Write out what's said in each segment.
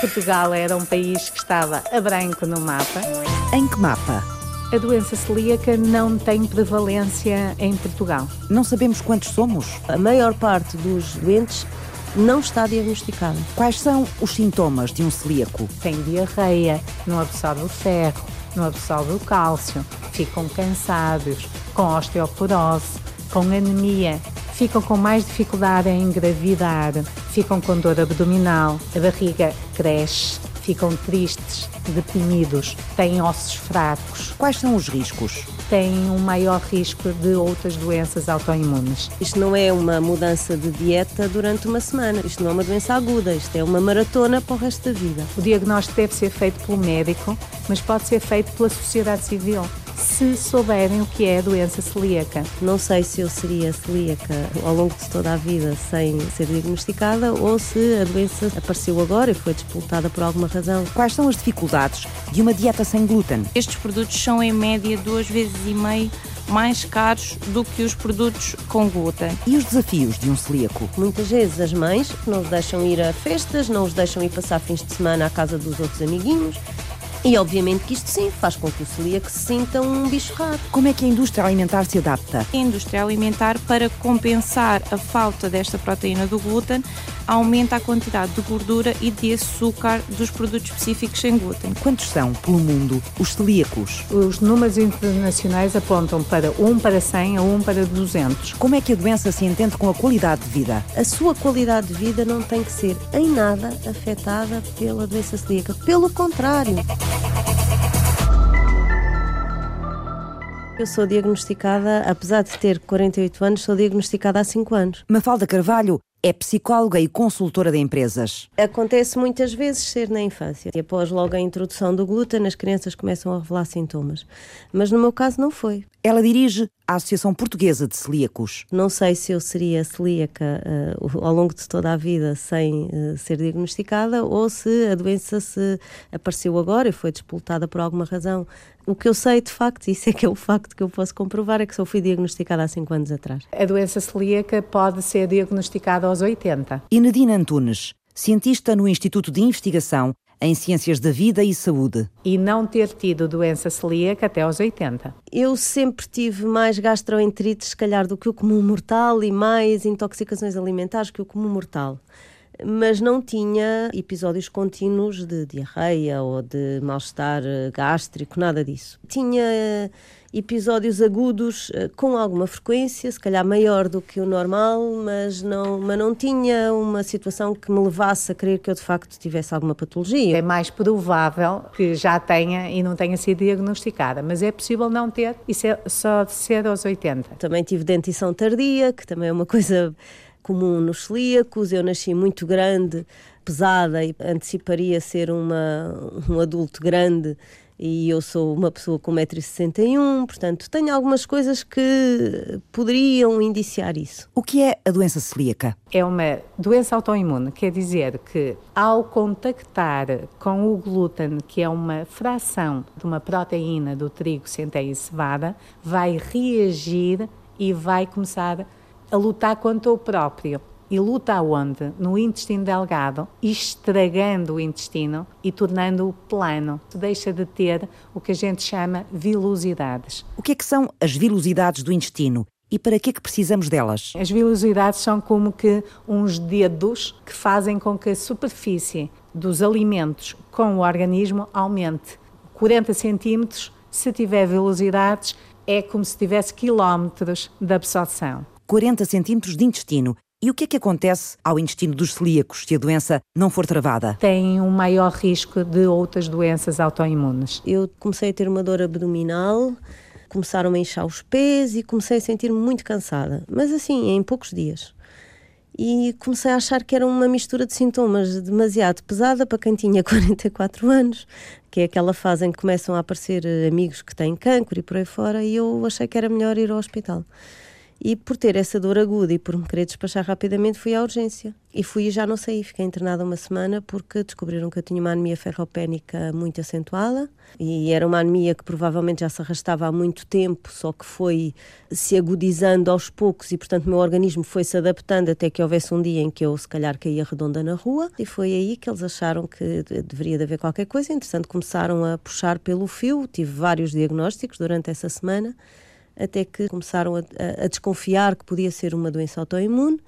Portugal era um país que estava a branco no mapa. Em que mapa? A doença celíaca não tem prevalência em Portugal. Não sabemos quantos somos? A maior parte dos doentes não está diagnosticada. Quais são os sintomas de um celíaco? Tem diarreia, não absorve o ferro, não absorve o cálcio, ficam cansados, com osteoporose, com anemia, ficam com mais dificuldade em engravidar, ficam com dor abdominal, a barriga cresce, ficam tristes, deprimidos, têm ossos fracos. Quais são os riscos? Têm um maior risco de outras doenças autoimunes. Isto não é uma mudança de dieta durante uma semana, isto não é uma doença aguda, isto é uma maratona para o resto da vida. O diagnóstico deve ser feito pelo médico, mas pode ser feito pela sociedade civil se souberem o que é a doença celíaca. Não sei se eu seria celíaca ao longo de toda a vida sem ser diagnosticada ou se a doença apareceu agora e foi disputada por alguma razão. Quais são as dificuldades de uma dieta sem glúten? Estes produtos são em média duas vezes e meio mais caros do que os produtos com glúten. E os desafios de um celíaco? Muitas vezes as mães não os deixam ir a festas, não os deixam ir passar fins de semana à casa dos outros amiguinhos, e obviamente que isto sim faz com que o celíaco se sinta um bicho raro. Como é que a indústria alimentar se adapta? A indústria alimentar, para compensar a falta desta proteína do glúten, aumenta a quantidade de gordura e de açúcar dos produtos específicos sem glúten. Quantos são, pelo mundo, os celíacos? Os números internacionais apontam para 1 para 100 a 1 para 200. Como é que a doença se entende com a qualidade de vida? A sua qualidade de vida não tem que ser em nada afetada pela doença celíaca. Pelo contrário. Eu sou diagnosticada, apesar de ter 48 anos, sou diagnosticada há 5 anos. Mafalda Carvalho é psicóloga e consultora de empresas. Acontece muitas vezes ser na infância. E após logo a introdução do glúten, as crianças começam a revelar sintomas. Mas no meu caso não foi. Ela dirige a Associação Portuguesa de Celíacos. Não sei se eu seria celíaca uh, ao longo de toda a vida sem uh, ser diagnosticada ou se a doença se apareceu agora e foi despoltada por alguma razão. O que eu sei de facto, isso é que é o facto que eu posso comprovar, é que só fui diagnosticada há 5 anos atrás. A doença celíaca pode ser diagnosticada aos 80. E Nadine Antunes, cientista no Instituto de Investigação em Ciências da Vida e Saúde. E não ter tido doença celíaca até aos 80. Eu sempre tive mais gastroenterites, se calhar, do que o comum mortal e mais intoxicações alimentares que o comum mortal mas não tinha episódios contínuos de diarreia ou de mal-estar gástrico, nada disso. Tinha episódios agudos eh, com alguma frequência, se calhar maior do que o normal, mas não, mas não tinha uma situação que me levasse a crer que eu de facto tivesse alguma patologia. É mais provável que já tenha e não tenha sido diagnosticada, mas é possível não ter e ser, só de ser aos 80. Também tive dentição tardia, que também é uma coisa comum nos celíacos. Eu nasci muito grande, pesada e anteciparia ser uma, um adulto grande e eu sou uma pessoa com 1,61m, portanto tenho algumas coisas que poderiam indiciar isso. O que é a doença celíaca? É uma doença autoimune, quer dizer que ao contactar com o glúten, que é uma fração de uma proteína do trigo, centeia e cevada, vai reagir e vai começar a lutar contra o próprio. E luta aonde? No intestino delgado, estragando o intestino e tornando-o plano. Deixa de ter o que a gente chama vilosidades. O que é que são as vilosidades do intestino? E para que é que precisamos delas? As vilosidades são como que uns dedos que fazem com que a superfície dos alimentos com o organismo aumente. 40 centímetros, se tiver velocidades, é como se tivesse quilómetros de absorção. 40 centímetros de intestino. E o que é que acontece ao intestino dos celíacos se a doença não for travada? Tem um maior risco de outras doenças autoimunes. Eu comecei a ter uma dor abdominal, começaram a inchar os pés e comecei a sentir-me muito cansada, mas assim, em poucos dias. E comecei a achar que era uma mistura de sintomas demasiado pesada para quem tinha 44 anos, que é aquela fase em que começam a aparecer amigos que têm cancro e por aí fora, e eu achei que era melhor ir ao hospital. E por ter essa dor aguda e por me querer despachar rapidamente, fui à urgência. E fui e já não saí. Fiquei internada uma semana porque descobriram que eu tinha uma anemia ferropénica muito acentuada. E era uma anemia que provavelmente já se arrastava há muito tempo, só que foi se agudizando aos poucos e, portanto, o meu organismo foi se adaptando até que houvesse um dia em que eu, se calhar, caía redonda na rua. E foi aí que eles acharam que deveria de haver qualquer coisa. Entretanto, começaram a puxar pelo fio. Tive vários diagnósticos durante essa semana até que começaram a, a, desconfiar que podia ser uma doença autoimune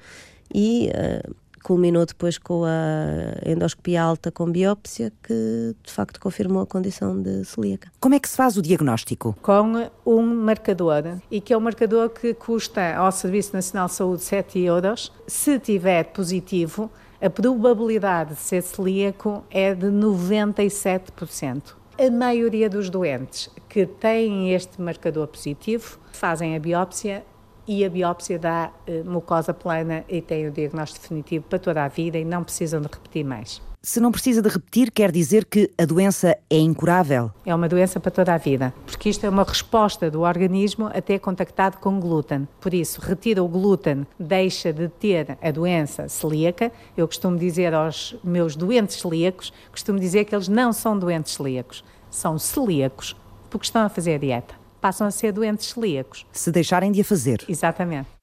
e uh, culminou depois com a endoscopia alta com biópsia, que de facto confirmou a condição de celíaca. Como é que se faz o diagnóstico? Com um marcador, e que é um marcador que custa ao Serviço Nacional de Saúde 7 euros. Se tiver positivo, a probabilidade de ser celíaco é de 97%. A maioria dos doentes que têm este marcador positivo fazem a biópsia e a biópsia dá eh, mucosa plana e tem o diagnóstico definitivo para toda a vida e não precisam de repetir mais. Se não precisa de repetir, quer dizer que a doença é incurável? É uma doença para toda a vida, porque isto é uma resposta do organismo a ter contactado com glúten. Por isso, retira o glúten, deixa de ter a doença celíaca. Eu costumo dizer aos meus doentes celíacos, costumo dizer que eles não são doentes celíacos, são celíacos, porque estão a fazer a dieta. Passam a ser doentes celíacos. Se deixarem de a fazer. Exatamente.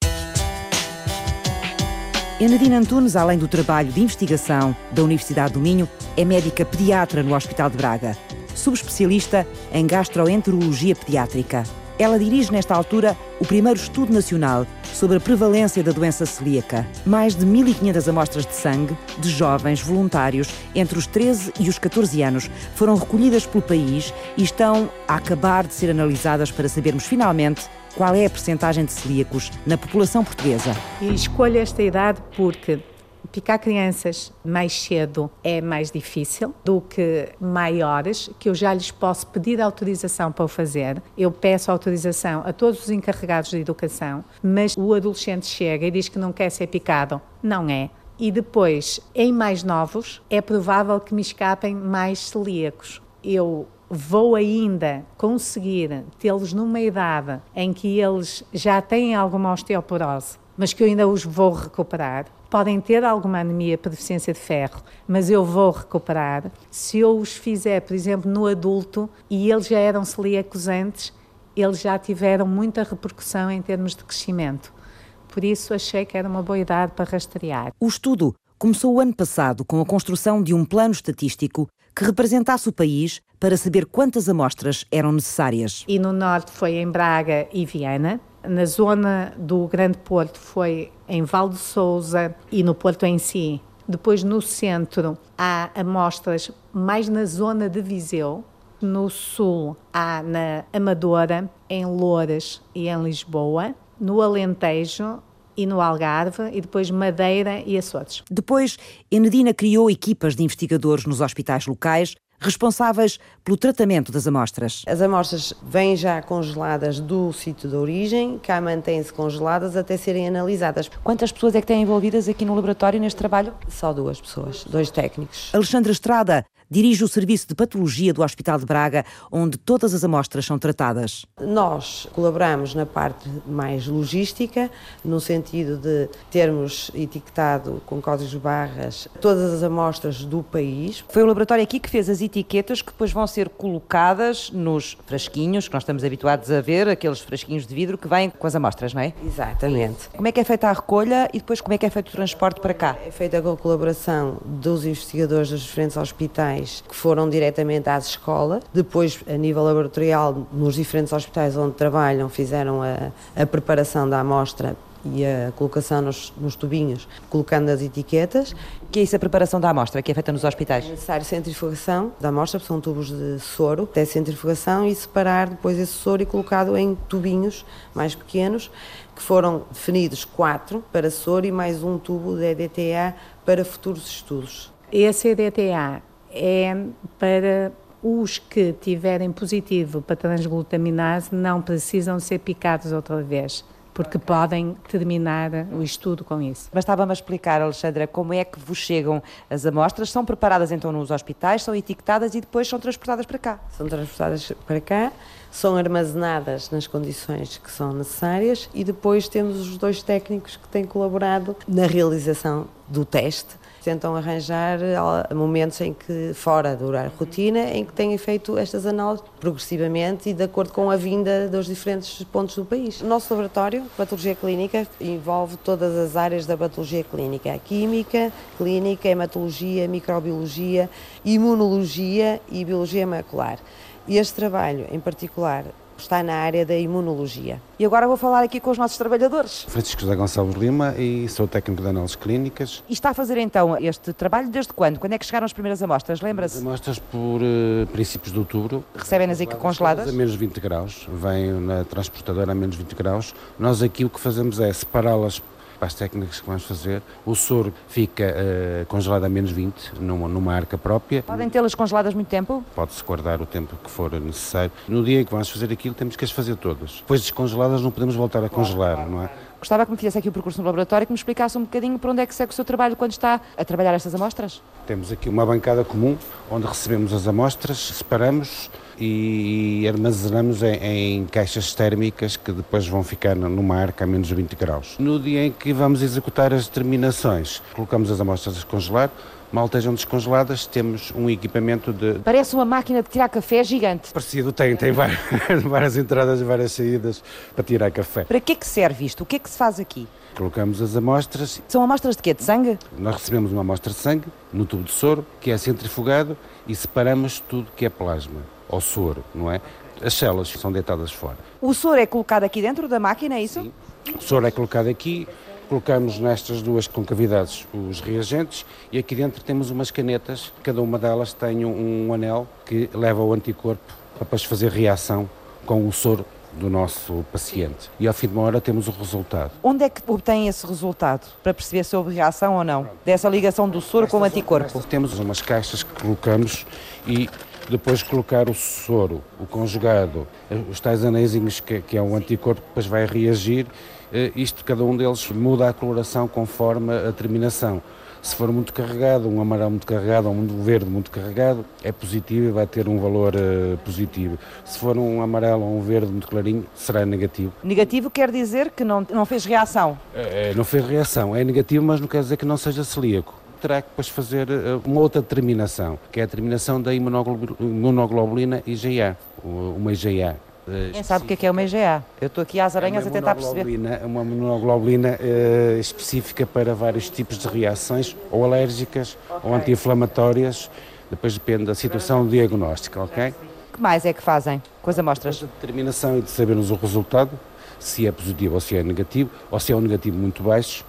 Enadina Antunes, além do trabalho de investigação da Universidade do Minho, é médica pediatra no Hospital de Braga, subespecialista em gastroenterologia pediátrica. Ela dirige nesta altura o primeiro estudo nacional sobre a prevalência da doença celíaca. Mais de 1.500 amostras de sangue de jovens voluntários entre os 13 e os 14 anos foram recolhidas pelo país e estão a acabar de ser analisadas para sabermos finalmente qual é a percentagem de celíacos na população portuguesa. E escolho esta idade porque picar crianças mais cedo é mais difícil do que maiores, que eu já lhes posso pedir autorização para o fazer. Eu peço autorização a todos os encarregados de educação, mas o adolescente chega e diz que não quer ser picado. Não é. E depois, em mais novos, é provável que me escapem mais celíacos. Eu vou ainda conseguir tê-los numa idade em que eles já têm alguma osteoporose, mas que eu ainda os vou recuperar. Podem ter alguma anemia por deficiência de ferro, mas eu vou recuperar. Se eu os fizer, por exemplo, no adulto e eles já eram celíacos antes, eles já tiveram muita repercussão em termos de crescimento. Por isso achei que era uma boa idade para rastrear. O estudo começou o ano passado com a construção de um plano estatístico que representasse o país para saber quantas amostras eram necessárias. E no norte foi em Braga e Viana. Na zona do Grande Porto foi em Val de Souza e no Porto em si. Depois no centro há amostras mais na zona de Viseu. No sul há na Amadora, em Louras e em Lisboa. No Alentejo e no Algarve, e depois Madeira e Açores. Depois, Enedina criou equipas de investigadores nos hospitais locais responsáveis pelo tratamento das amostras. As amostras vêm já congeladas do sítio de origem, cá mantêm-se congeladas até serem analisadas. Quantas pessoas é que têm envolvidas aqui no laboratório neste trabalho? Só duas pessoas, dois técnicos. Alexandra Estrada dirige o Serviço de Patologia do Hospital de Braga, onde todas as amostras são tratadas. Nós colaboramos na parte mais logística, no sentido de termos etiquetado com códigos barras todas as amostras do país. Foi o laboratório aqui que fez as etiquetas que depois vão ser colocadas nos frasquinhos que nós estamos habituados a ver, aqueles frasquinhos de vidro que vêm com as amostras, não é? Exatamente. Como é que é feita a recolha e depois como é que é feito o transporte para cá? É feita com a colaboração dos investigadores dos diferentes hospitais que foram diretamente às escolas. Depois, a nível laboratorial, nos diferentes hospitais onde trabalham, fizeram a, a preparação da amostra e a colocação nos, nos, tubinhos, colocando as etiquetas. Que é isso a preparação da amostra, que é feita nos hospitais? É necessário centrifugação da amostra, são tubos de soro, até centrifugação e separar depois esse soro e colocado em tubinhos mais pequenos, que foram definidos quatro para soro e mais um tubo de EDTA para futuros estudos. Esse EDTA é para os que tiverem positivo para transglutaminase não precisam ser picados outra vez porque podem terminar o estudo com isso. Bastava-me explicar, Alexandra, como é que vos chegam as amostras? São preparadas então nos hospitais, são etiquetadas e depois são transportadas para cá? São transportadas para cá, são armazenadas nas condições que são necessárias e depois temos os dois técnicos que têm colaborado na realização do teste tentam arranjar momentos em que, fora do horário rotina, em que têm feito estas análises progressivamente e de acordo com a vinda dos diferentes pontos do país. O nosso laboratório, Patologia Clínica, envolve todas as áreas da patologia clínica: a química, clínica, hematologia, microbiologia, imunologia e biologia macular. E este trabalho, em particular, está na área da imunologia. E agora vou falar aqui com os nossos trabalhadores. Francisco José Gonçalves Lima e sou técnico de análises clínicas. E está a fazer então este trabalho desde quando? Quando é que chegaram as primeiras amostras? Lembra-se? Amostras por uh, princípios de outubro. Recebem-nas aqui congeladas? A menos 20 graus. Vêm na transportadora a menos 20 graus. Nós aqui o que fazemos é separá-las para as técnicas que vamos fazer. O soro fica uh, congelado a menos 20, numa, numa arca própria. Podem tê-las congeladas muito tempo? Pode-se guardar o tempo que for necessário. No dia em que vamos fazer aquilo, temos que as fazer todas. Depois descongeladas, não podemos voltar a congelar, não é? Gostava que me fizesse aqui o percurso no laboratório e que me explicasse um bocadinho por onde é que segue o seu trabalho quando está a trabalhar estas amostras. Temos aqui uma bancada comum onde recebemos as amostras, separamos e armazenamos em, em, caixas térmicas que depois vão ficar numa arca a menos 20 graus. No dia em que vamos executar as determinações, colocamos as amostras a descongelar, mal estejam descongeladas, temos um equipamento de. Parece uma máquina de tirar café gigante. Parecido, tem, tem várias, várias entradas e várias saídas para tirar café. Para que é que serve isto? O que é que se faz aqui? Colocamos as amostras. São amostras de quê? De sangue? Nós recebemos uma amostra de sangue no tubo de soro, que é centrifugado, e separamos tudo que é plasma ao soro, não é? As células são deitadas fora. O soro é colocado aqui dentro da máquina, é isso? Sim. O soro é colocado aqui, colocamos nestas duas concavidades os reagentes e aqui dentro temos umas canetas, cada uma delas tem um, um anel que leva o anticorpo para depois fazer reação com o soro do nosso paciente. E ao fim de uma hora temos o resultado. Onde é que obtém esse resultado? Para perceber se houve reação ou não? Dessa ligação do soro com o anticorpo? Temos umas caixas que colocamos e depois colocar o soro, o conjugado, os tais anéisinhos que, que é um anticorpo que depois vai reagir, eh, isto cada um deles muda a coloração conforme a terminação. Se for muito carregado, um amarelo muito carregado ou um verde muito carregado, é positivo e vai ter um valor uh, positivo. Se for um amarelo ou um verde muito clarinho, será negativo. Negativo quer dizer que não, não fez reação? É, não fez reação. É negativo, mas não quer dizer que não seja celíaco terá que depois fazer eh, uma outra determinação, que é a determinação da imunoglobulina IgA, uma IgA. Eh, Quem sabe o que é, é uma IgA? Eu estou aqui às aranhas é a tentar perceber. Uma imunoglobulina uh, específica para vários tipos de reações, ou alérgicas, okay. ou anti-inflamatórias, depois depende da situação diagnóstica, ok? O que mais é que fazem com as amostras? A determinação e de sabermos o resultado, se é positivo ou se é negativo, ou se é um negativo muito baixo,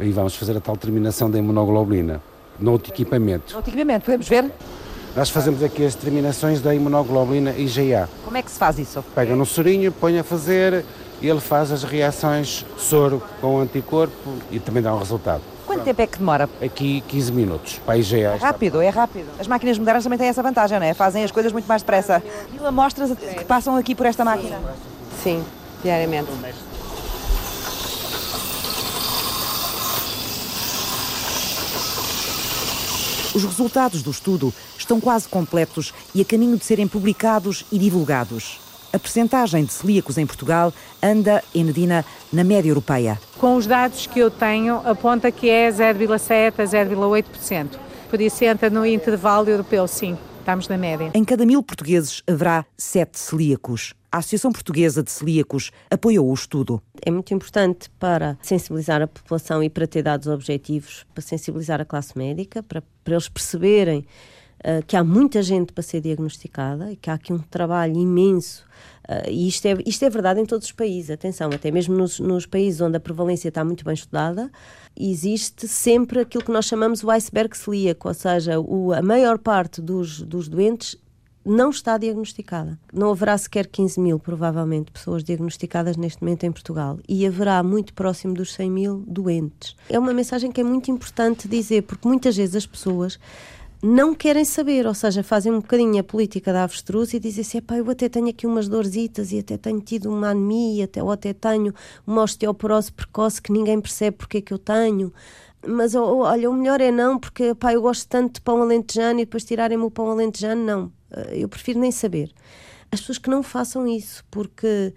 e vamos fazer a tal terminação da imunoglobulina no outro equipamento. No outro equipamento, podemos ver? Nós fazemos aqui as terminações da imunoglobulina IgA. Como é que se faz isso? Pega no sorinho, põe a fazer e ele faz as reações soro com o anticorpo e também dá um resultado. Quanto tempo é que demora? Aqui 15 minutos para a IgA. É rápido, é rápido. As máquinas modernas também têm essa vantagem, não é? Fazem as coisas muito mais depressa. Mil amostras que passam aqui por esta máquina? Sim, diariamente. Os resultados do estudo estão quase completos e a caminho de serem publicados e divulgados. A percentagem de celíacos em Portugal anda, Enedina, na média europeia. Com os dados que eu tenho, aponta que é 0,7% a 0,8%. Por isso entra no intervalo europeu, sim. Estamos na média. Em cada mil portugueses haverá sete celíacos. A Associação Portuguesa de Celíacos apoiou o estudo. É muito importante para sensibilizar a população e para ter dados objetivos, para sensibilizar a classe médica, para, para eles perceberem uh, que há muita gente para ser diagnosticada e que há aqui um trabalho imenso. Uh, e isto é, isto é verdade em todos os países, atenção, até mesmo nos, nos países onde a prevalência está muito bem estudada, existe sempre aquilo que nós chamamos o iceberg celíaco, ou seja, o, a maior parte dos, dos doentes não está diagnosticada. Não haverá sequer 15 mil, provavelmente, pessoas diagnosticadas neste momento em Portugal. E haverá muito próximo dos 100 mil doentes. É uma mensagem que é muito importante dizer, porque muitas vezes as pessoas não querem saber, ou seja, fazem um bocadinho a política da avestruz e dizem assim, eu até tenho aqui umas dorzitas e até tenho tido uma anemia, até, ou até tenho uma osteoporose precoce que ninguém percebe porque é que eu tenho mas olha, o melhor é não, porque pá, eu gosto tanto de pão alentejano e depois tirarem-me o pão alentejano, não. Eh, eu prefiro nem saber. as pessoas que não façam isso, porque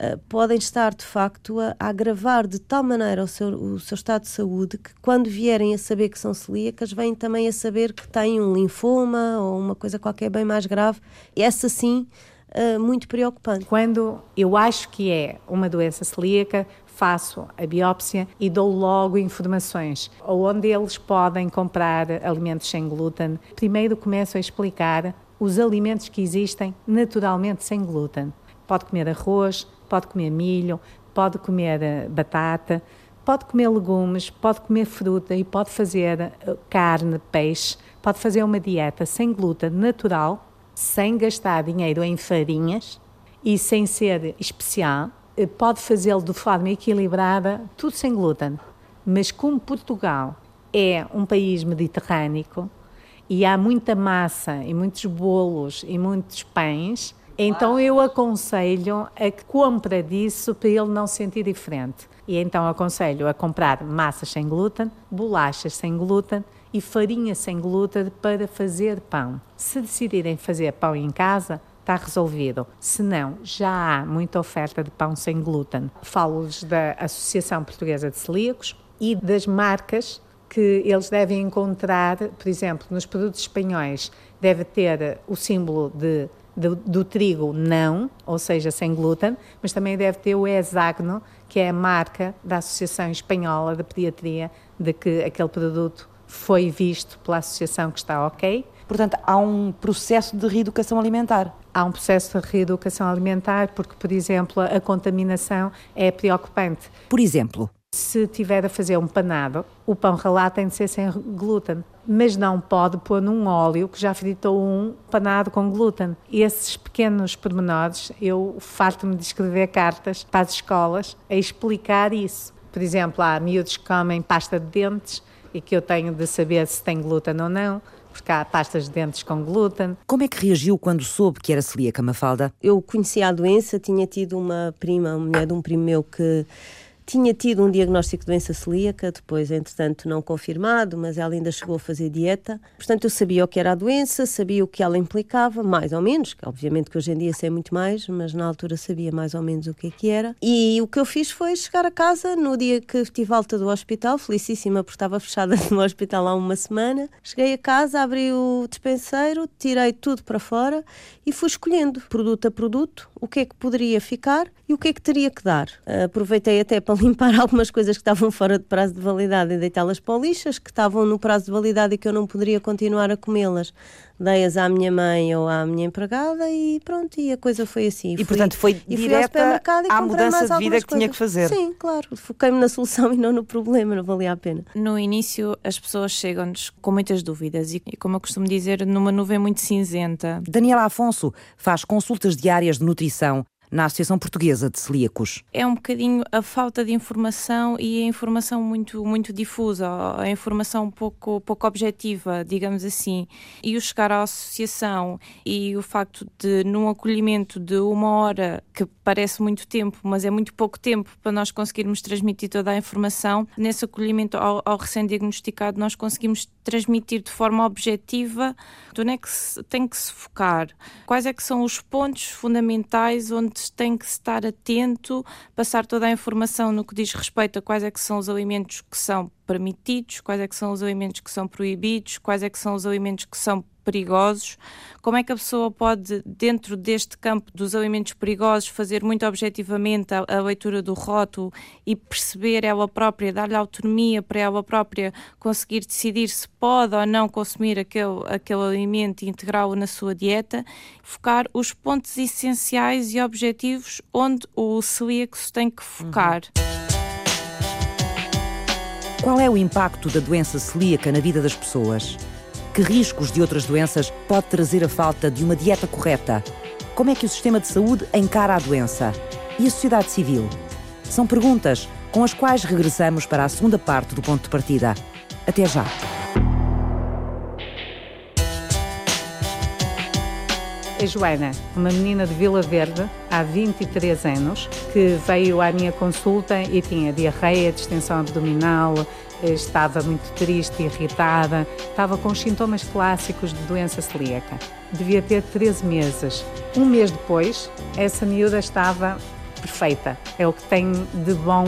uh, podem estar de facto a, a, agravar de tal maneira o seu, o seu estado de saúde que quando vierem a saber que são celíacas, vêm também a saber que têm um linfoma ou uma coisa qualquer bem mais grave. Essa sim. Uh, muito preocupante. Quando eu acho que é uma doença celíaca, faço a biópsia e dou logo informações onde eles podem comprar alimentos sem glúten. Primeiro começo a explicar os alimentos que existem naturalmente sem glúten. Pode comer arroz, pode comer milho, pode comer eh, batata, pode comer legumes, pode comer fruta e pode fazer eh, carne, peixe, pode fazer uma dieta sem glúten natural, sem gastar dinheiro em farinhas e sem ser especial eh, pode fazê-lo de forma equilibrada, tudo sem glúten. Mas como Portugal é um país mediterrâneo e há muita massa e muitos bolos e muitos pães, então eu aconselho a compra disso para ele não sentir diferente. E então aconselho a comprar massas sem glúten, bolachas sem glúten e farinha sem glúten para fazer pão. Se decidirem fazer pão em casa, está resolvido. Se não, já há muita oferta de pão sem glúten. Falo-lhes da Associação Portuguesa de Celíacos e das marcas que eles devem encontrar, por exemplo, nos produtos espanhóis, deve ter o símbolo de, de, do trigo não, ou seja, sem glúten, mas também deve ter o hexágono, que é a marca da Associação Espanhola de Pediatria, de que aquele produto foi visto pela associação que está ok. Portanto, há um processo de reeducação alimentar há um processo de reeducação alimentar, porque, por exemplo, a contaminação é preocupante. Por exemplo? Se tiver a fazer um panado, o pão ralado tem de ser sem glúten, mas não pode pôr num óleo que já fritou um panado com glúten. E esses pequenos pormenores, eu farto-me de escrever cartas para as escolas a explicar isso. Por exemplo, há miúdos que comem pasta de dentes e que eu tenho de saber se tem glúten ou não porque há pastas de dentes com glúten. Como é que reagiu quando soube que era celíaca, Mafalda? Eu conhecia a doença, tinha tido uma prima, uma mulher de um primo meu que tinha tido um diagnóstico de doença celíaca, depois, entretanto, não confirmado, mas ela ainda chegou a fazer dieta. Portanto, eu sabia o que era a doença, sabia o que ela implicava, mais ou menos, que obviamente que hoje em dia sei muito mais, mas na altura sabia mais ou menos o que é que era. E o que eu fiz foi chegar a casa no dia que tive alta do hospital, felicíssima porque estava fechada no hospital há uma semana. Cheguei a casa, abri o despenseiro, tirei tudo para fora e fui escolhendo, produto a produto, o que é que poderia ficar e o que é que teria que dar. Aproveitei até para limpar algumas coisas que estavam fora de prazo de validade e deitá-las para o lixo, que estavam no prazo de validade e que eu não poderia continuar a comê-las. Dei-as à minha mãe ou à minha empregada e pronto, e a coisa foi assim. E, fui, portanto foi direta à mudança de vida que tinha que fazer. Sim, claro. Foquei-me na solução e não no problema, não valia a pena. No início as pessoas chegam-nos com muitas dúvidas e, como eu costumo dizer, numa nuvem muito cinzenta. Daniela Afonso faz consultas diárias de nutrição na Associação Portuguesa de Celíacos. É um bocadinho a falta de informação e a informação muito, muito difusa, a informação pouco, pouco objetiva, digamos assim. E o chegar à associação e o facto de, num acolhimento de uma hora, que parece muito tempo, mas é muito pouco tempo para nós conseguirmos transmitir toda a informação, nesse acolhimento ao, ao recém-diagnosticado, nós conseguimos transmitir de forma objetiva onde é que se tem que se focar, quais é que são os pontos fundamentais onde tem que estar atento, passar toda a informação no que diz respeito a quais é que são os alimentos que são permitidos, quais é que são os alimentos que são proibidos, quais é que são os alimentos que são perigosos, como é que a pessoa pode, dentro deste campo dos alimentos perigosos, fazer muito objetivamente a, a leitura do rótulo e perceber ela própria, dar-lhe autonomia para ela própria conseguir decidir se pode ou não consumir aquele, aquele alimento e integrá-lo na sua dieta, focar os pontos essenciais e objetivos onde o celíaco se tem que focar. Uhum. Qual é o impacto da doença celíaca na vida das pessoas? Que riscos de outras doenças pode trazer a falta de uma dieta correta? Como é que o sistema de saúde encara a doença? E a sociedade civil? São perguntas com as quais regressamos para a segunda parte do ponto de partida. Até já! A Joana, uma menina de Vila Verde, há 23 anos, que veio à minha consulta e tinha diarreia, distensão abdominal, estava muito triste, irritada, estava com os sintomas clássicos de doença celíaca. Devia ter 13 meses. Um mês depois, essa miúda estava perfeita. É o que tem de bom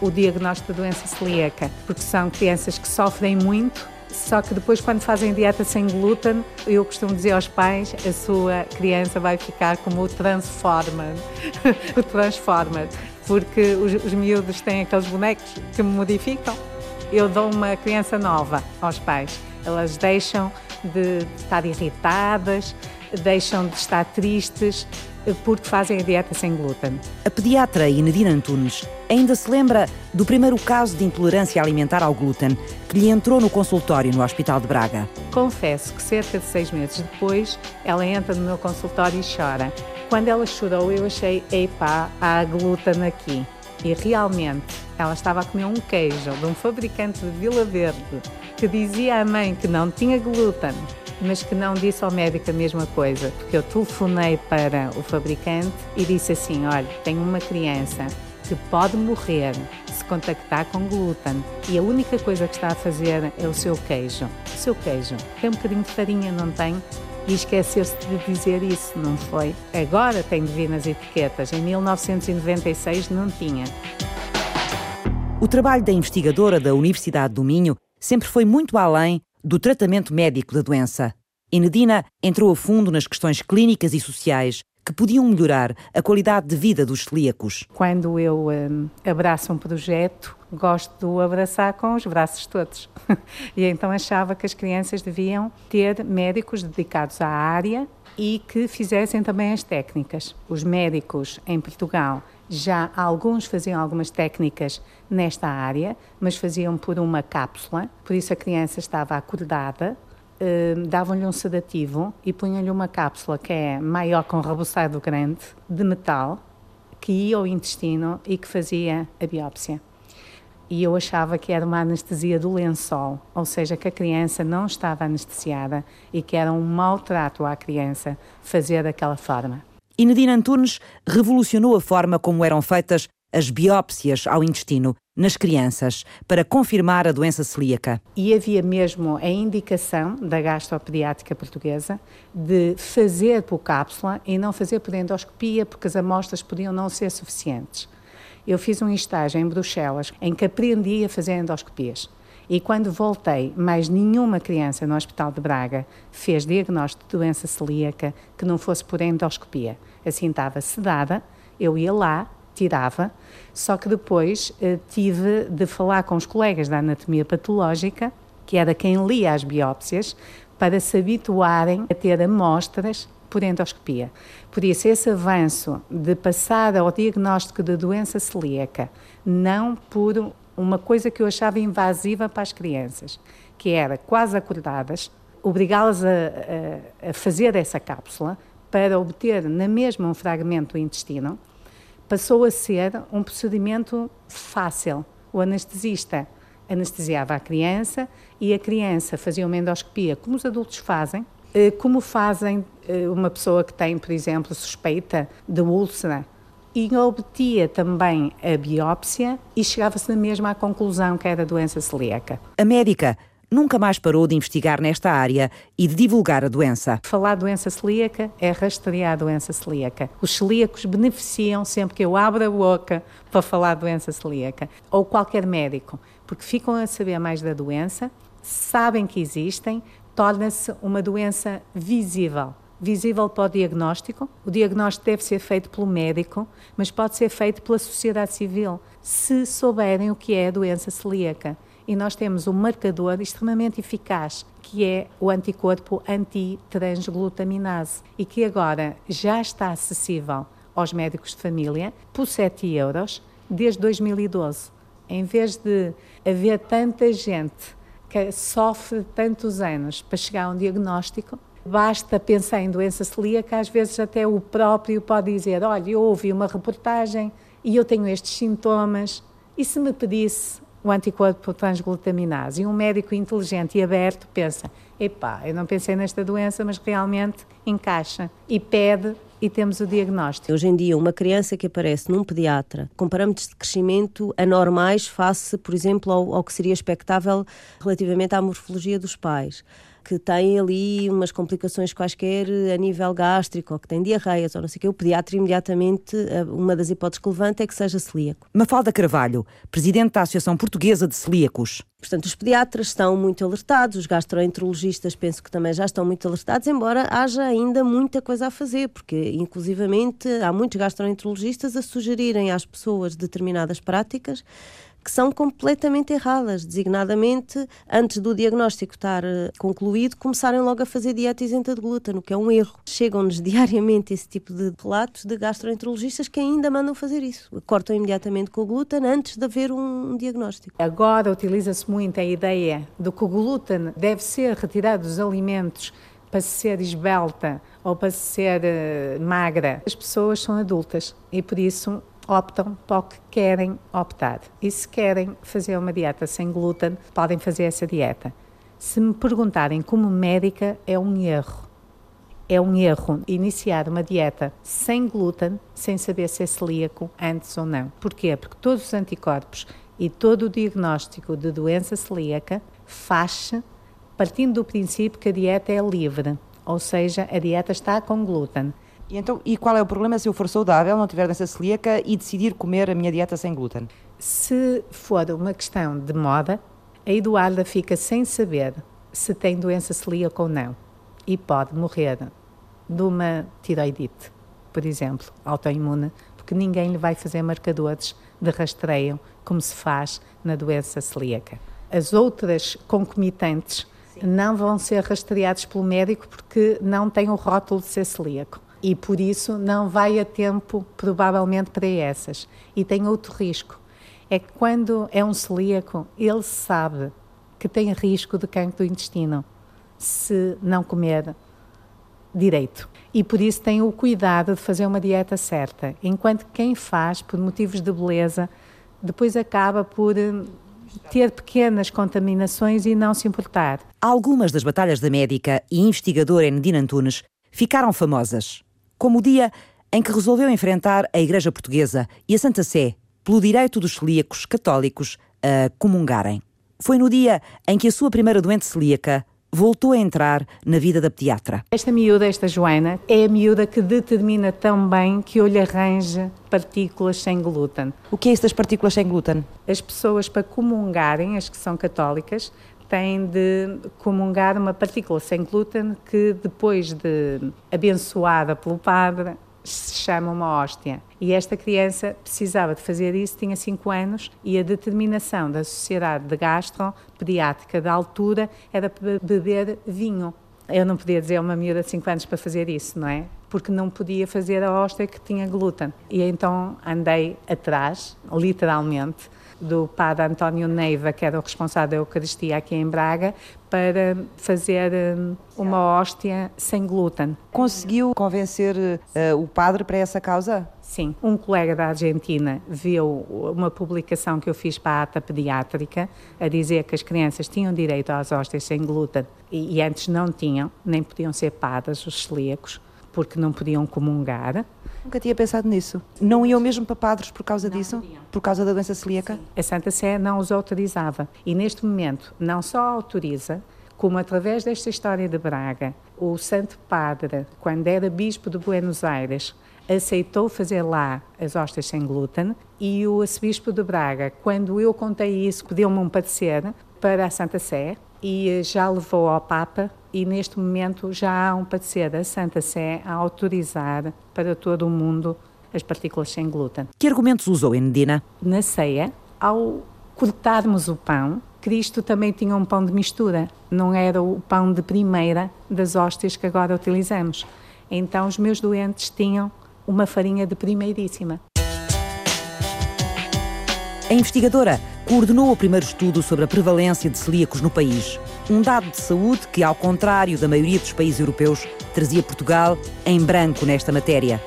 o diagnóstico da doença celíaca, porque são crianças que sofrem muito, só que depois, quando fazem dieta sem glúten, eu costumo dizer aos pais: a sua criança vai ficar como o Transformer. o Transformer. Porque os, os miúdos têm aqueles bonecos que modificam. Eu dou uma criança nova aos pais. Elas deixam de estar irritadas, deixam de estar tristes, porque fazem a dieta sem glúten. A pediatra Inedina Antunes ainda se lembra do primeiro caso de intolerância alimentar ao glúten que lhe entrou no consultório no Hospital de Braga. Confesso que cerca de seis meses depois, ela entra no meu consultório e chora. Quando ela chorou, eu achei, epá, há glúten aqui. E realmente, ela estava a comer um queijo de um fabricante de Vila Verde que dizia à mãe que não tinha glúten mas que não disse ao médico a mesma coisa, porque eu telefonei para o fabricante e disse assim: olha, tenho uma criança que pode morrer se contactar com glúten e a única coisa que está a fazer é o seu queijo. O seu queijo tem um bocadinho de farinha, não tem? E esqueceu-se de dizer isso, não foi? Agora tem de vir nas etiquetas. Em 1996 não tinha. O trabalho da investigadora da Universidade do Minho sempre foi muito além do tratamento médico da doença. Enedina entrou a fundo nas questões clínicas e sociais que podiam melhorar a qualidade de vida dos celíacos. Quando eu um, abraço um projeto, gosto de o abraçar com os braços todos. e então achava que as crianças deviam ter médicos dedicados à área e que fizessem também as técnicas. Os médicos em Portugal já alguns faziam algumas técnicas nesta área, mas faziam por uma cápsula, por isso a criança estava acordada, eh, davam-lhe um sedativo e punham-lhe uma cápsula que é maior que um rebuçado grande, de metal, que ia ao intestino e que fazia a biópsia. E eu achava que era uma anestesia do lençol, ou seja, que a criança não estava anestesiada e que era um maltrato à criança fazer daquela forma. Nadine Antunes revolucionou a forma como eram feitas as biópsias ao intestino nas crianças para confirmar a doença celíaca. E havia mesmo a indicação da gastropediátrica portuguesa de fazer por cápsula e não fazer por endoscopia porque as amostras podiam não ser suficientes. Eu fiz um estágio em Bruxelas em que aprendi a fazer endoscopias. E quando voltei, mais nenhuma criança no Hospital de Braga fez diagnóstico de doença celíaca que não fosse por endoscopia. Assim estava sedada, eu ia lá, tirava, só que depois eh, tive de falar com os colegas da anatomia patológica, que era quem lia as biópsias, para se habituarem a ter amostras por endoscopia. Por isso, esse avanço de passar ao diagnóstico da doença celíaca, não por uma coisa que eu achava invasiva para as crianças, que era quase acordadas, obrigá-las a, a, a, fazer essa cápsula para obter na mesma um fragmento do intestino, passou a ser um procedimento fácil. O anestesista anestesiava a criança e a criança fazia uma endoscopia, como os adultos fazem, eh, como fazem eh, uma pessoa que tem, por exemplo, suspeita de úlcera e obtia também a biópsia e chegava-se na mesma à conclusão que era doença celíaca. A médica nunca mais parou de investigar nesta área e de divulgar a doença. Falar doença celíaca é rastrear a doença celíaca. Os celíacos beneficiam sempre que eu abro a boca para falar doença celíaca, ou qualquer médico, porque ficam a saber mais da doença, sabem que existem, torna-se uma doença visível visível para o diagnóstico. O diagnóstico deve ser feito pelo médico, mas pode ser feito pela sociedade civil, se souberem o que é a doença celíaca. E nós temos um marcador extremamente eficaz, que é o anticorpo antitransglutaminase, e que agora já está acessível aos médicos de família por 7 euros desde 2012. Em vez de haver tanta gente que sofre tantos anos para chegar a um diagnóstico, Basta pensar em doença celíaca, às vezes até o próprio pode dizer: Olha, eu ouvi uma reportagem e eu tenho estes sintomas, e se me pedisse o anticorpo transglutaminase? E um médico inteligente e aberto pensa: Epá, eu não pensei nesta doença, mas realmente encaixa, e pede e temos o diagnóstico. Hoje em dia, uma criança que aparece num pediatra com parâmetros de crescimento anormais face, por exemplo, ao, ao que seria expectável relativamente à morfologia dos pais que têm ali umas complicações quaisquer a nível gástrico, ou que têm diarreias, ou não sei o quê, o pediatra imediatamente, eh, uma das hipóteses que levanta é que seja celíaco. Mafalda Carvalho, presidente da Associação Portuguesa de Celíacos. Portanto, os pediatras estão muito alertados, os gastroenterologistas penso que também já estão muito alertados, embora haja ainda muita coisa a fazer, porque inclusivamente há muitos gastroenterologistas a sugerirem às pessoas determinadas práticas que são completamente erradas, designadamente, antes do diagnóstico estar eh, concluído, começarem logo a fazer dieta isenta de glúten, o que é um erro. Chegam-nos diariamente esse tipo de relatos de gastroenterologistas que ainda mandam fazer isso. Cortam imediatamente com o glúten antes de haver um diagnóstico. Agora utiliza-se muito a ideia de que o glúten deve ser retirado dos alimentos para ser esbelta ou para ser uh, magra. As pessoas são adultas e por isso optam para o que querem optar. E se querem fazer uma dieta sem glúten, podem fazer essa dieta. Se me perguntarem como médica, é um erro. É um erro iniciar uma dieta sem glúten, sem saber se é celíaco antes ou não. Porquê? Porque todos os anticorpos e todo o diagnóstico de doença celíaca faz-se partindo do princípio que a dieta é livre, ou seja, a dieta está com glúten. E, então, e qual é o problema se eu for saudável, não tiver doença celíaca e decidir comer a minha dieta sem glúten? Se for uma questão de moda, a Eduarda fica sem saber se tem doença celíaca ou não e pode morrer de uma tiroidite, por exemplo, autoimune, porque ninguém lhe vai fazer marcadores de rastreio como se faz na doença celíaca. As outras concomitantes Sim. não vão ser rastreados pelo médico porque não têm o rótulo de ser celíaco e por isso não vai a tempo, provavelmente, para essas. E tem outro risco. É que quando é um celíaco, ele sabe que tem risco de cancro do intestino se não comer direito. E por isso tem o cuidado de fazer uma dieta certa. Enquanto quem faz, por motivos de beleza, depois acaba por eh, ter pequenas contaminações e não se importar. Algumas das batalhas da médica e investigadora Enedina Antunes ficaram famosas como o dia em que resolveu enfrentar a Igreja Portuguesa e a Santa Sé pelo direito dos celíacos católicos a comungarem. Foi no dia em que a sua primeira doente celíaca voltou a entrar na vida da pediatra. Esta miúda, esta Joana, é a miúda que determina tão bem que eu lhe arranje partículas sem glúten. O que é isso das partículas sem glúten? As pessoas, para comungarem, as que são católicas, tem de comungar uma partícula sem glúten que, depois de abençoada pelo padre, se chama uma hóstia. E esta criança precisava de fazer isso, tinha 5 anos, e a determinação da Sociedade de Gastro Pediátrica da altura era beber vinho. Eu não podia dizer a uma miúda de 5 anos para fazer isso, não é? Porque não podia fazer a hóstia que tinha glúten. E então andei atrás, literalmente, do padre António Neiva, que era o responsável da Eucaristia aqui em Braga, para fazer hum, uma hóstia sem glúten. Conseguiu convencer uh, o padre para essa causa? Sim, um colega da Argentina viu uma publicação que eu fiz para a ata pediátrica a dizer que as crianças tinham direito às hóstias sem glúten e, e antes não tinham, nem podiam ser padres, os celíacos, porque não podiam comungar. Nunca tinha pensado nisso. Não iam mesmo para padres por causa não disso? Podiam. Por causa da doença celíaca? Sim. A Santa Sé não os autorizava. E neste momento não só autoriza, como através desta história de Braga, o Santo Padre, quando era Bispo de Buenos Aires, aceitou fazer lá as hostas sem glúten e o Arcebispo de Braga, quando eu contei isso, pediu-me um parecer para a Santa Sé e já levou ao Papa e neste momento já há um parecer da Santa Sé a autorizar para todo o mundo as partículas sem glúten. Que argumentos usou Enedina? Na ceia, ao cortarmos o pão, Cristo também tinha um pão de mistura, não era o pão de primeira das hóstias que agora utilizamos. Então os meus doentes tinham uma farinha de primeiríssima. A investigadora coordenou o primeiro estudo sobre a prevalência de celíacos no país. Um dado de saúde que, ao contrário da maioria dos países europeus, trazia Portugal em branco nesta matéria.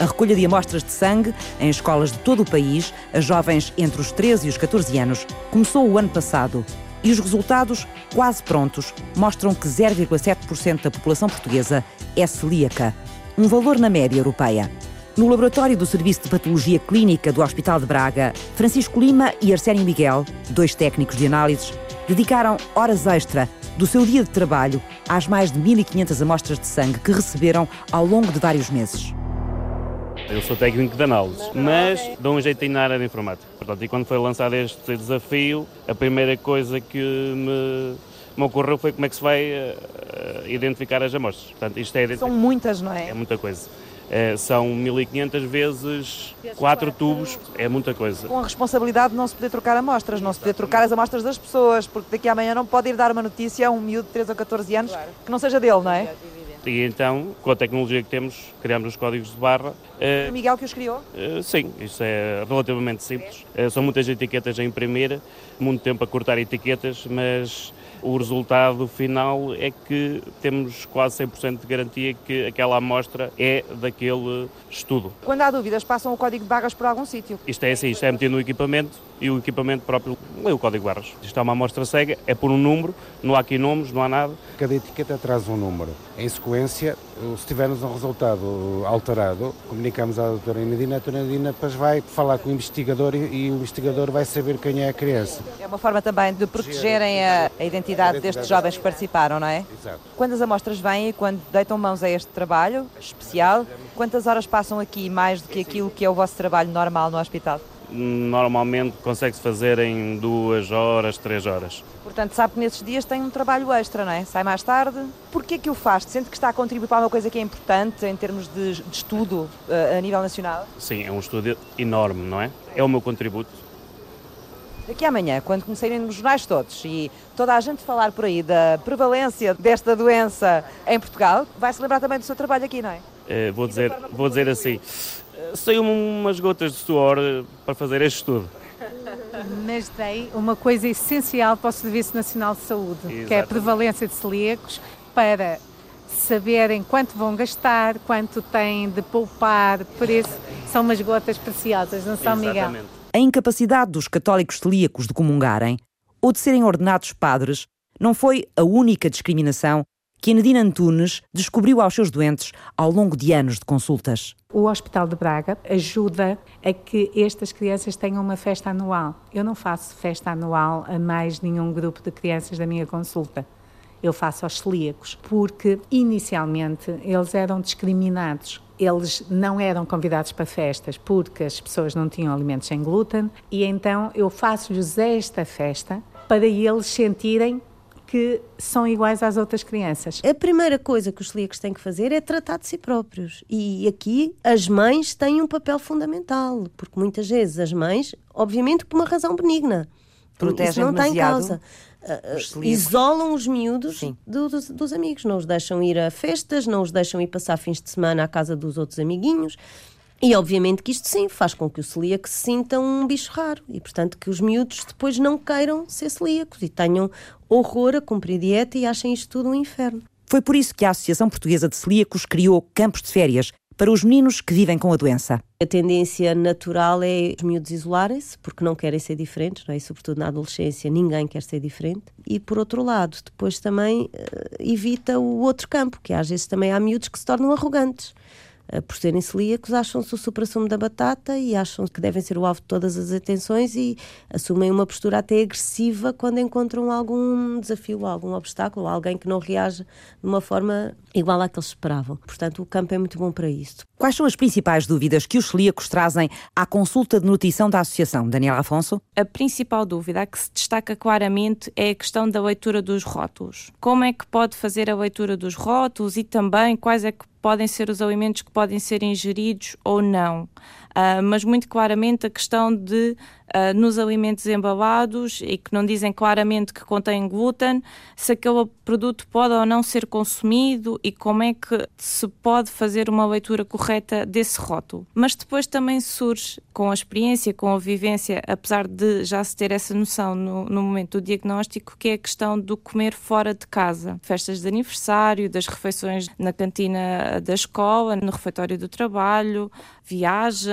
A recolha de amostras de sangue em escolas de todo o país, a jovens entre os 13 e os 14 anos, começou o ano passado. E os resultados, quase prontos, mostram que 0,7% da população portuguesa é celíaca. um valor na média europeia. No laboratório do Serviço de Patologia Clínica do Hospital de Braga, Francisco Lima e Arsénio Miguel, dois técnicos de análises, dedicaram horas extra do seu dia de trabalho às mais de 1.500 amostras de sangue que receberam ao longo de vários meses. Eu sou técnico de análise, mas dou um jeitinho na área de informática. Portanto, e quando foi lançado este desafio, a primeira coisa que me, me ocorreu foi como é que se vai uh, identificar as amostras. Portanto, isto é São muitas, não é? É muita coisa. Uh, são 1500 vezes 4 tubos, é muita coisa. Com a responsabilidade de não se poder trocar amostras, não se poder trocar as amostras das pessoas, porque daqui a amanhã não pode ir dar uma notícia a um miúdo de 3 ou 14 anos que não seja dele, não é? E então, com a tecnologia que temos, criamos os códigos de barra. Foi o Miguel que os criou? Uh, sim, isso é relativamente simples. São muitas etiquetas a imprimir, muito tempo a cortar etiquetas, mas o resultado final é que temos quase 100% de garantia que aquela amostra é daquele estudo. Quando há dúvidas, passam o código de barras por algum sítio? Isto é assim, isto é metido no equipamento e o equipamento próprio lê o código de barras. Isto é uma amostra cega, é por um número, não há aqui nomes, não há nada. Cada etiqueta traz um número. Em sequência, se tivermos um resultado alterado, comunicamos à doutora Inadina, a doutora Inadina depois vai falar com o investigador e, o investigador vai saber quem é a criança. É uma forma também de protegerem a, a identidade destes jovens que participaram, não é? Exato. Quando as amostras vêm e quando deitam mãos a este trabalho especial, quantas horas passam aqui mais do que aquilo que é o vosso trabalho normal no hospital? Normalmente consegue-se fazer em duas horas, três horas. Portanto, sabe que nesses dias tem um trabalho extra, não é? Sai mais tarde. Porquê que o faz? Sente que está a contribuir para uma coisa que é importante em termos de, de estudo uh, a nível nacional? Sim, é um estudo enorme, não é? É o meu contributo. Daqui a amanhã, quando começarem nos jornais todos e toda a gente falar por aí da prevalência desta doença em Portugal, vai-se lembrar também do seu trabalho aqui, não é? Uh, vou dizer, vou dizer assim, saiu umas gotas de suor para fazer este estudo. Mas tem uma coisa essencial para o Serviço Nacional de Saúde, Exatamente. que é a prevalência de celíacos, para saberem quanto vão gastar, quanto têm de poupar, por isso são umas gotas preciosas, não são, Miguel? A incapacidade dos católicos celíacos de comungarem ou de serem ordenados padres não foi a única discriminação que Anadina Antunes descobriu aos seus doentes ao longo de anos de consultas. O Hospital de Braga ajuda a que estas crianças tenham uma festa anual. Eu não faço festa anual a mais nenhum grupo de crianças da minha consulta. Eu faço aos celíacos, porque inicialmente eles eram discriminados eles não eram convidados para festas porque as pessoas não tinham alimentos sem glúten e então eu faço-lhes esta festa para eles sentirem que são iguais às outras crianças. A primeira coisa que os celíacos têm que fazer é tratar de si próprios. E aqui as mães têm um papel fundamental, porque muitas vezes as mães, obviamente por uma razão benigna, protegem não tem causa. Uh, isolam os miúdos do, dos, dos amigos, não os deixam ir a festas, não os deixam ir passar fins de semana à casa dos outros amiguinhos. E obviamente que isto sim faz com que o celíaco se sinta um bicho raro e, portanto, que os miúdos depois não queiram ser celíacos e tenham horror a cumprir dieta e achem isto tudo um inferno. Foi por isso que a Associação Portuguesa de Celíacos criou campos de férias para os meninos que vivem com a doença. A tendência natural é os miúdos isolarem-se, porque não querem ser diferentes, não é? e sobretudo na adolescência ninguém quer ser diferente. E por outro lado, depois também uh, evita o outro campo, que às vezes também há miúdos que se tornam arrogantes. Eh, por serem celíacos, acham-se o supra-sumo da batata e acham que devem ser o alvo de todas as atenções e assumem uma postura até agressiva quando encontram algum desafio, algum obstáculo, alguém que não reage de uma forma igual à que eles esperavam. Portanto, o campo é muito bom para isso. Quais são as principais dúvidas que os celíacos trazem à consulta de nutrição da Associação? Daniela Afonso? A principal dúvida que se destaca claramente é a questão da leitura dos rótulos. Como é que pode fazer a leitura dos rótulos e também quais é que podem ser os alimentos que podem ser ingeridos ou não. Uh, mas muito claramente a questão de uh, nos alimentos embalados e que não dizem claramente que contém glúten, se aquele produto pode ou não ser consumido e como é que se pode fazer uma leitura correta desse rótulo. Mas depois também surge, com a experiência, com a vivência, apesar de já se ter essa noção no, no momento do diagnóstico, que é a questão do comer fora de casa. Festas de aniversário, das refeições na cantina da escola, no refeitório do trabalho,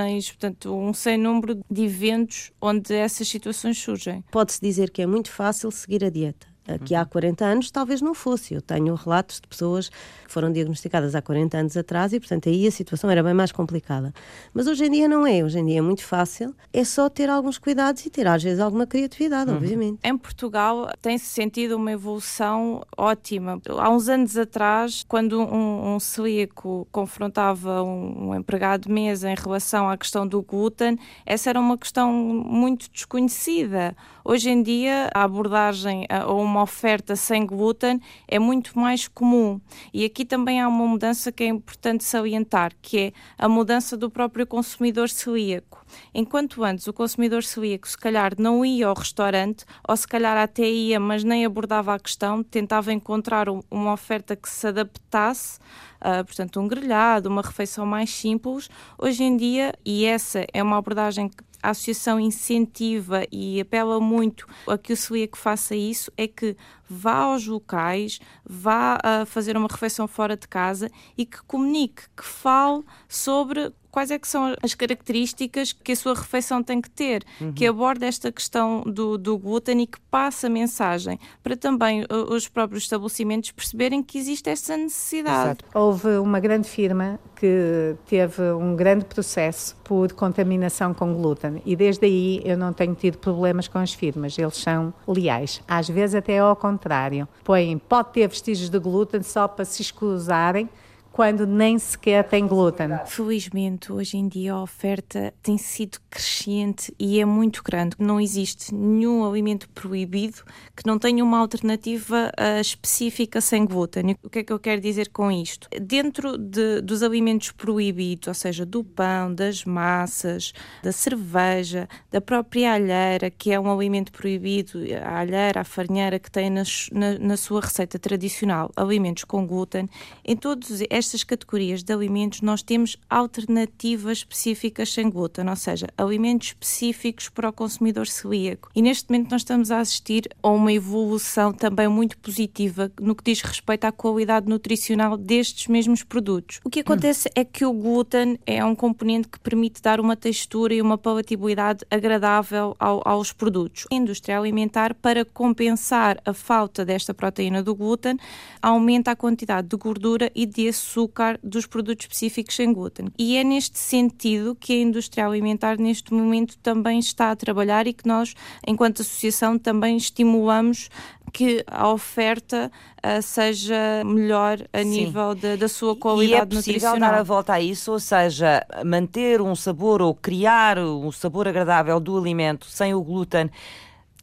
viagens, portanto, um sem número de eventos onde essas situações surgem. Pode-se dizer que é muito fácil seguir a dieta. Aqui há 40 anos talvez não fosse. Eu tenho relatos de pessoas que foram diagnosticadas há 40 anos atrás e, portanto, aí a situação era bem mais complicada. Mas hoje em dia não é. Hoje em dia é muito fácil. É só ter alguns cuidados e ter, às vezes, alguma criatividade, uhum. obviamente. Em Portugal tem-se sentido uma evolução ótima. Há uns anos atrás, quando um, um celíaco confrontava um, um empregado de mesa em relação à questão do glúten, essa era uma questão muito desconhecida. Hoje em dia, a abordagem a uma oferta sem glúten é muito mais comum. E aqui também há uma mudança que é importante salientar, que é a mudança do próprio consumidor celíaco. Enquanto antes o consumidor celíaco se calhar não ia ao restaurante, ou se calhar até ia, mas nem abordava a questão, tentava encontrar uma oferta que se adaptasse Uh, portanto, um grelhado, uma refeição mais simples. Hoje em dia, e essa é uma abordagem que a associação incentiva e apela muito a que o celíaco faça isso, é que vá aos locais, vá a fazer uma refeição fora de casa e que comunique, que fale sobre quais é que são as características que a sua refeição tem que ter, uhum. que aborde esta questão do, do glúten e que passe a mensagem para também os próprios estabelecimentos perceberem que existe essa necessidade. Exato. Houve uma grande firma que teve um grande processo por contaminação com glúten e desde aí eu não tenho tido problemas com as firmas, eles são leais. Às vezes até ao contrário, põem, pode ter vestígios de glúten só para se escusarem quando nem sequer tem glúten. Felizmente, hoje em dia a oferta tem sido crescente e é muito grande. Não existe nenhum alimento proibido que não tenha uma alternativa uh, específica sem glúten. O que é que eu quero dizer com isto? Dentro de, dos alimentos proibidos, ou seja, do pão, das massas, da cerveja, da própria alheira, que é um alimento proibido, a alheira, a farinheira que tem na, na, na sua receita tradicional alimentos com glúten, em todos estas categorias de alimentos nós temos alternativas específicas sem glúten, ou seja, alimentos específicos para o consumidor celíaco. E neste momento nós estamos a assistir a uma evolução também muito positiva no que diz respeito à qualidade nutricional destes mesmos produtos. O que acontece hum. é que o glúten é um componente que permite dar uma textura e uma palatabilidade agradável ao, aos produtos. A indústria alimentar, para compensar a falta desta proteína do glúten, aumenta a quantidade de gordura e de açúcar açúcar dos produtos específicos sem glúten. E é neste sentido que a indústria alimentar, neste momento, também está a trabalhar e que nós, enquanto associação, também estimulamos que a oferta uh, seja melhor a Sim. nível de, da sua qualidade e é possível nutricional. dar a volta a isso, ou seja, manter um sabor ou criar um sabor agradável do alimento sem o glúten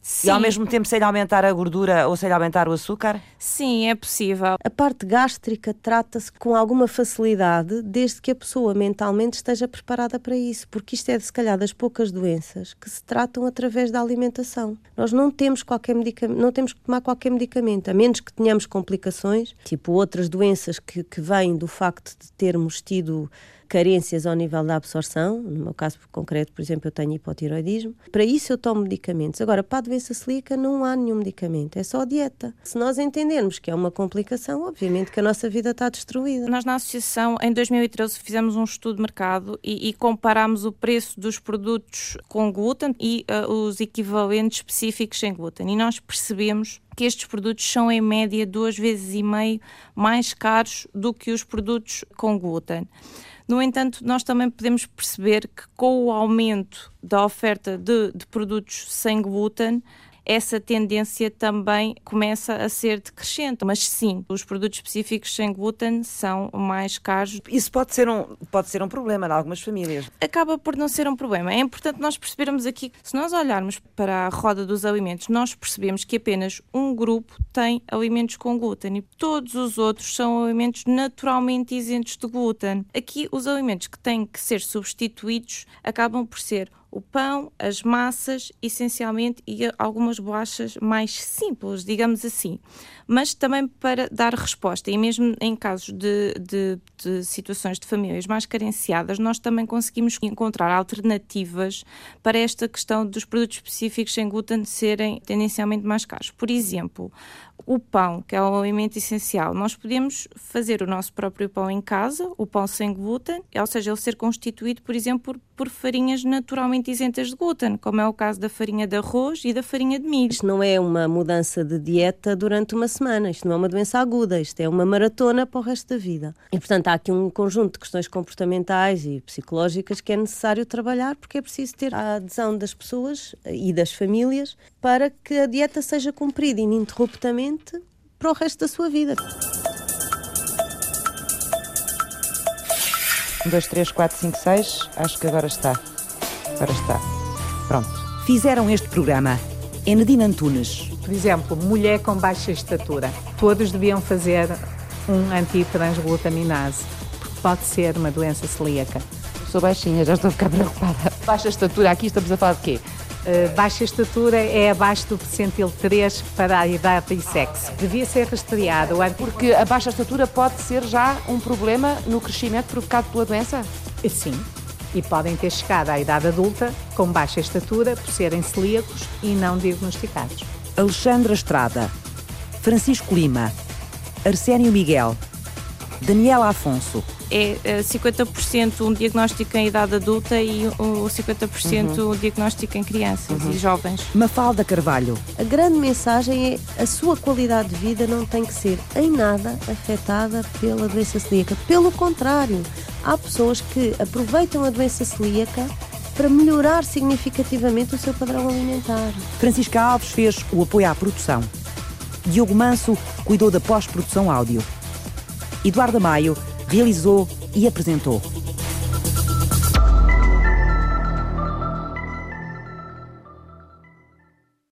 Sim. E ao mesmo tempo sem aumentar a gordura ou sem aumentar o açúcar? Sim, é possível. A parte gástrica trata-se com alguma facilidade desde que a pessoa mentalmente esteja preparada para isso, porque isto é, se calhar, das poucas doenças que se tratam através da alimentação. Nós não temos qualquer medicamento, não temos que tomar qualquer medicamento, a menos que tenhamos complicações, tipo outras doenças que, que vêm do facto de termos tido carências ao nível da absorção, no meu caso concreto, por exemplo, eu tenho hipotiroidismo, para isso eu tomo medicamentos. Agora, para a doença celíaca não há nenhum medicamento, é só dieta. Se nós entendermos que é uma complicação, obviamente que a nossa vida está destruída. Nós na associação, em 2013, fizemos um estudo de mercado e, e comparámos o preço dos produtos com glúten e uh, os equivalentes específicos sem glúten. E nós percebemos que estes produtos são em média duas vezes e meio mais caros do que os produtos com glúten. No entanto, nós também podemos perceber que com o aumento da oferta de, de produtos sem glúten, essa tendência também começa a ser decrescente. Mas sim, os produtos específicos sem glúten são mais caros. Isso pode ser um, pode ser um problema em algumas famílias. Acaba por não ser um problema. É importante nós percebermos aqui, se nós olharmos para a roda dos alimentos, nós percebemos que apenas um grupo tem alimentos com glúten e todos os outros são alimentos naturalmente isentos de glúten. Aqui, os alimentos que têm que ser substituídos acabam por ser o pão, as massas, essencialmente, e algumas bolachas mais simples, digamos assim. Mas também para dar resposta, e mesmo em casos de, de, de situações de famílias mais carenciadas, nós também conseguimos encontrar alternativas para esta questão dos produtos específicos sem glúten serem tendencialmente mais caros. Por exemplo, o pão, que é um alimento essencial, nós podemos fazer o nosso próprio pão em casa, o pão sem glúten, ou seja, ele ser constituído, por exemplo, por, por farinhas naturalmente isentas de glúten, como é o caso da farinha de arroz e da farinha de milho. Isto não é uma mudança de dieta durante uma semana, isto não é uma doença aguda, isto é uma maratona para o resto da vida. E, portanto, há aqui um conjunto de questões comportamentais e psicológicas que é necessário trabalhar, porque é preciso ter a adesão das pessoas e das famílias para que a dieta seja cumprida ininterruptamente para o resto da sua vida. Um, dois, três, quatro, cinco, seis. Acho que agora está. Agora está. Pronto. Fizeram este programa Enedina Antunes. Por exemplo, mulher com baixa estatura. Todos deviam fazer um antitransglutaminase, porque pode ser uma doença celíaca. Sou baixinha, já estou a ficar preocupada. Baixa estatura, aqui estamos a falar de quê? Uh, baixa estatura é abaixo do percentil 3 para a idade e sexo. Devia ser rastreado. Porque a baixa estatura pode ser já um problema no crescimento provocado pela doença? Sim. E podem ter chegado à idade adulta com baixa estatura por serem celíacos e não diagnosticados. Alexandra Estrada, Francisco Lima, Arsénio Miguel, Daniela Afonso, é 50% um diagnóstico em idade adulta e o 50% uhum. diagnóstico em crianças uhum. e jovens. Mafalda Carvalho. A grande mensagem é a sua qualidade de vida não tem que ser em nada afetada pela doença celíaca. Pelo contrário, há pessoas que aproveitam a doença celíaca para melhorar significativamente o seu padrão alimentar. Francisca Alves fez o apoio à produção. Diogo Manso cuidou da pós-produção áudio. Eduardo Maio realizou e apresentou.